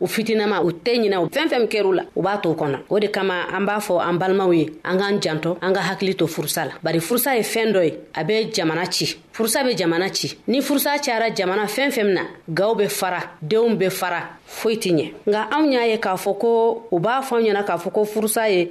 u fitinama u tɛ ɲina fɛn fɛn kɛr'u la u b'a to kɔnɔ o de kama an b'a fɔ an balimaw ye an k'an janto an ka hakili to furusa la bari furusa ye fɛn dɔ ye a bɛ jamana ci furusa bɛ jamana ci ni furusa cayara jamana fɛn fɛn min na gaw bɛ fara denw bɛ fara foyi tɛ ɲɛ nka anw y'a ye k'a fɔ ko u b'a fɔ an ɲɛna k'a fɔ ko furusa ye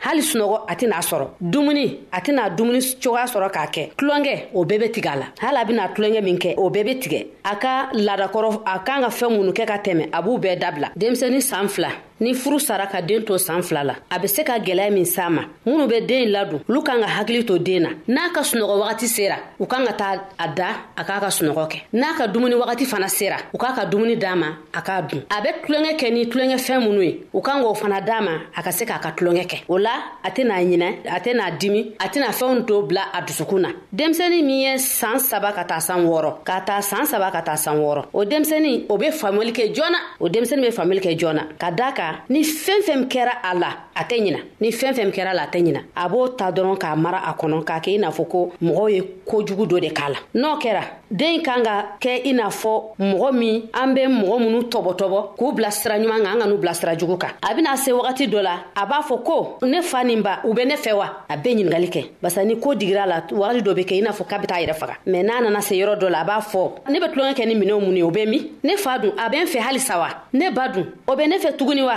hali sunɔgɔ a tɛna sɔrɔ dumuni a tɛna dumuni cogoya sɔrɔ k'a kɛ tulonkɛ o bɛɛ bɛ tigɛ a la hali a bɛna tulonkɛ min kɛ o bɛɛ bɛ tigɛ a ka laadakɔrɔ a kan ka fɛn minnu kɛ ka tɛmɛ a b'u bɛɛ dabila denmisɛnnin san fila ni furu sara ka den to san fila la a bɛ se ka gwɛlɛya min s'a ma minnu bɛ den ladon olu kan ka hakili to den na n'a ka sunɔgɔ wagati sera u kan ka taa a da a k'a ka sunɔgɔ kɛ n'a ka dumuni wagati fana sera u k'a ka dumuni d'a ma a k'a dun a bɛ tulonkɛ kɛ ni tulonkɛ fɛn minnu ye u kan k'o fana d'a ma a ka se k'a ka tulonkɛ kɛ o la a tɛna ɲinɛ a tɛna dimi a tɛna fɛnw to bila a dusukun na denmisɛnnin min ye saan saba ka taa san wɔɔrɔ k'a ta saan saba ka taa san wɔɔrɔ o denmisɛnnin o be faamuyali kɛ joona o denmisɛnnin be faamuyali kɛ joona ka daa kan ni fɛn fɛn kɛra a la a tɛ ɲina ni fɛn fɛn kɛra a la a tɛ ɲina a b'o ta dɔrɔn k'a mara a kɔnɔ k'a kɛ i n'a fɔ ko mɔgɔw ye kojugu dɔ de k'a la n'o kɛra den kan ka kɛ i n'a fɔ mɔgɔ min an bɛ mɔgɔ minnu tɔbɔtɔbɔ k'u bila sira ɲuman kan an ka n'u bila sira jugu kan a bɛna se wagati dɔ la a b'a fɔ ko ne fa nin ba u bɛ ne fɛ wa a bɛ ɲininkali kɛ barisa ni ko digira la wagati dɔ bɛ kɛ i n'a fɔ k'a bɛ taa yɛrɛ faga mɛ n'a nana se yɔrɔ dɔ la a b'a fɔ ne bɛ tulonkɛ kɛ ni minɛnw mun ye o bɛ min ne fa dun a bɛ n fɛ halisa wa ne ba dun o bɛ ne fɛ tuguni wa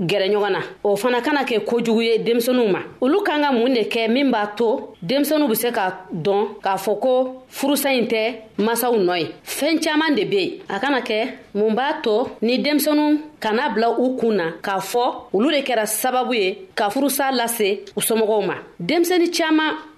gɛrɛ ɲɔgɔn na o fana kana kɛ kojugu ye denmisɛnninw ma olu kan ka mun de kɛ min b'a to denmisɛnninw be se ka dɔn k'a fɔ ko furusa ɲi tɛ masaw nɔ ye fɛɛn caaman de be yen a kana kɛ mun b'a to ni denmisɛnu kana bila u kun na k'a fɔ olu de kɛra sababu ye ka furusa lase u somɔgɔw ma denmisɛni caaman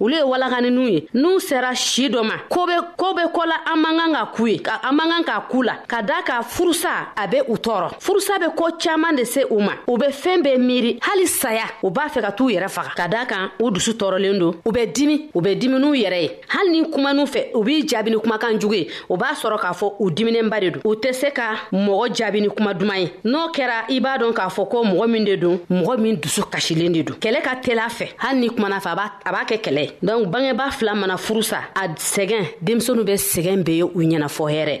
olu ye walakaninw ye n'u sera si dɔ ma ko be ko be kɔ la an man kan ka k'u ye ka an man kan k'a k'u la ka daa ka furusa a be u tɔɔrɔ furusa be ko caaman de se u ma u be fɛɛn bɛɛ miiri hali saya u b'a fɛ ka t'u yɛrɛ faga ka daa kan u dusu tɔɔrɔlen don u bɛ dimi u bɛ dimi n'u yɛrɛ ye hali ni kuman'u fɛ u b'i jaabi ni kumakan jugu ye o b'a sɔrɔ k'a fɔ u diminɛnba de don u tɛ se ka mɔgɔ jaabi ni kuma duman ye n'o kɛra i b'a dɔn k'a fɔ ko mɔgɔ min de don mɔgɔ min dusu kasilen de don kɛlɛ ka teli a fɛ hali ni kumana fɛ a b'a kɛ kɛlɛ ye donc bangebaa fila mana furu sa a sɛgɛn denmisɛnu bɛ sɛgɛn be ye u ɲɛna fɔ hɛrɛ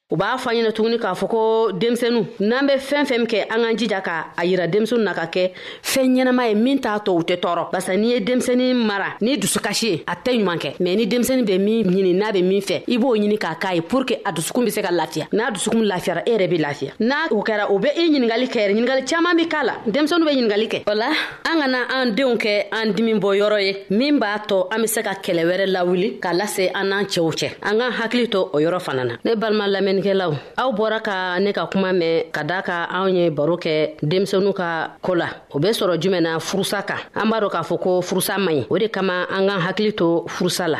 u b'a fɔ ɲɛna tuguni k'a fɔ ko denmisɛnu n'an bɛ fɛn fɛn kɛ an k'an jija ka a yira denmisɛnu na ka kɛ fɛn ɲɛnama ye min t'a tɔ u tɛ tɔɔrɔ barisa n'i ye denmisɛni mara ni dusukasi ye a tɛ ɲuman kɛ mɛ ni denmisɛni bɛ min ɲini n'a bɛ min fɛ i b'o ɲini k'a k'a ye pour que a dusukun bɛ se ka lafiya n'a dusukun lafiyara e yɛrɛ bɛ lafiya n'a o kɛra o bɛ i ɲininkali kɛ yɛrɛ ɲininkali caman bɛ k'a la denmisɛnu bɛ ɲininkali kɛ o la an kana an denw kɛ an dimi bɔ yɔrɔ ye min b'a tɔ an be se ka kɛlɛ wɛrɛ lawuli k'a lase an n'an cɛw cɛ an k'an hakili to o yɔrɔ fana na ne balima lamɛnnikɛlaw aw bɔra ka ne ka kuma mɛn ka daa ka anw ye baro kɛ denmisɛnu ka ko la o be sɔrɔ jumɛn na furusa kan an b'a dɔ k'a fɔ ko furusa man ɲi o de kama an k'an hakili to furusa la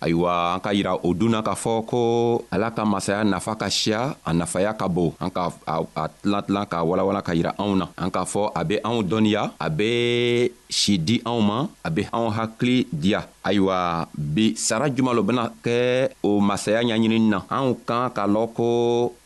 ayiwa an ka yira o dun na k'a fɔ ko ala ka masaya nafa ka siya a nafaya ka bon an ka a tilan tilan k'a walawala ka yira anw na an k'a fɔ a be anw dɔnniya a be si di anw ma a be anw hakili diya ayiwa bi sara juman lo bena kɛ o masaya ɲaɲinini na anw kan k'a lɔn ko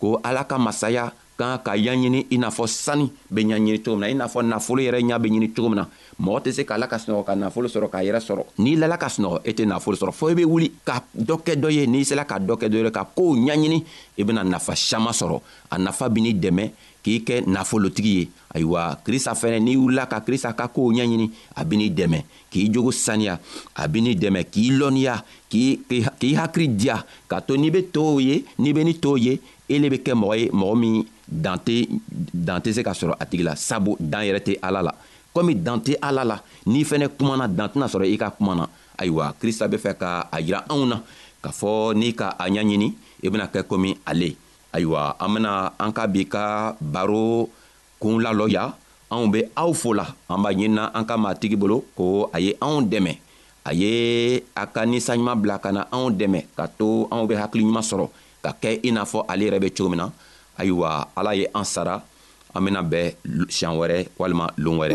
ko ala ka masaya ka kan ka yan ɲini i n'a fɔ sani bɛ ɲa ɲini cogo min na i n'a fɔ nafolo yɛrɛ ɲa bɛ ɲini cogo min na mɔgɔ tɛ se k'ala ka sunɔgɔ ka nafolo sɔrɔ k'a yɛrɛ sɔrɔ n'i lala ka sunɔgɔ e tɛ nafolo sɔrɔ fɔ i bɛ wuli ka dɔ kɛ dɔ ye n'i sela ka dɔ kɛ dɔ ye ka kow ɲaɲini i bɛna nafa caman sɔrɔ a nafa bɛ n'i dɛmɛ k'i kɛ nafolotigi ye ayiwa krista fɛnɛ n'i wulila ka krista ka kow ɲaɲini a bɛ n'i dɛmɛ k'i jogo saniya a bɛ ni dɛmɛ k'i lɔnniya k'i hakili diya k'a to n'i bɛ tow ye n'i bɛ ni tow ye e le bɛ kɛ mɔgɔ ye mɔgɔ min dan tɛ se ka sɔrɔ a tigi la sabu dan yɛrɛ tɛ ala la komi dan tɛ ala la n'i fana kumana dan tɛna sɔrɔ i ka kuma na ayiwa krista bɛ fɛ ka a jira anw na k'a fɔ n'i ka a ɲɛɲini i bɛna kɛ komi ale ayiwa an bɛna an ka bi ka baro Kun la lɔya anw bɛ aw fo la an b'a ɲinina an ka maa tigi bolo ko a ye anw dɛmɛ a ye a ka nisa ɲuman bila ka na anw dɛmɛ ka to anw bɛ hakili ɲuman sɔrɔ ka kɛ i n'a fɔ ale yɛrɛ bɛ cogo min na ayiwa ala ye an sara an bɛna bɛɛ siɲɛ wɛrɛ walima lon wɛrɛ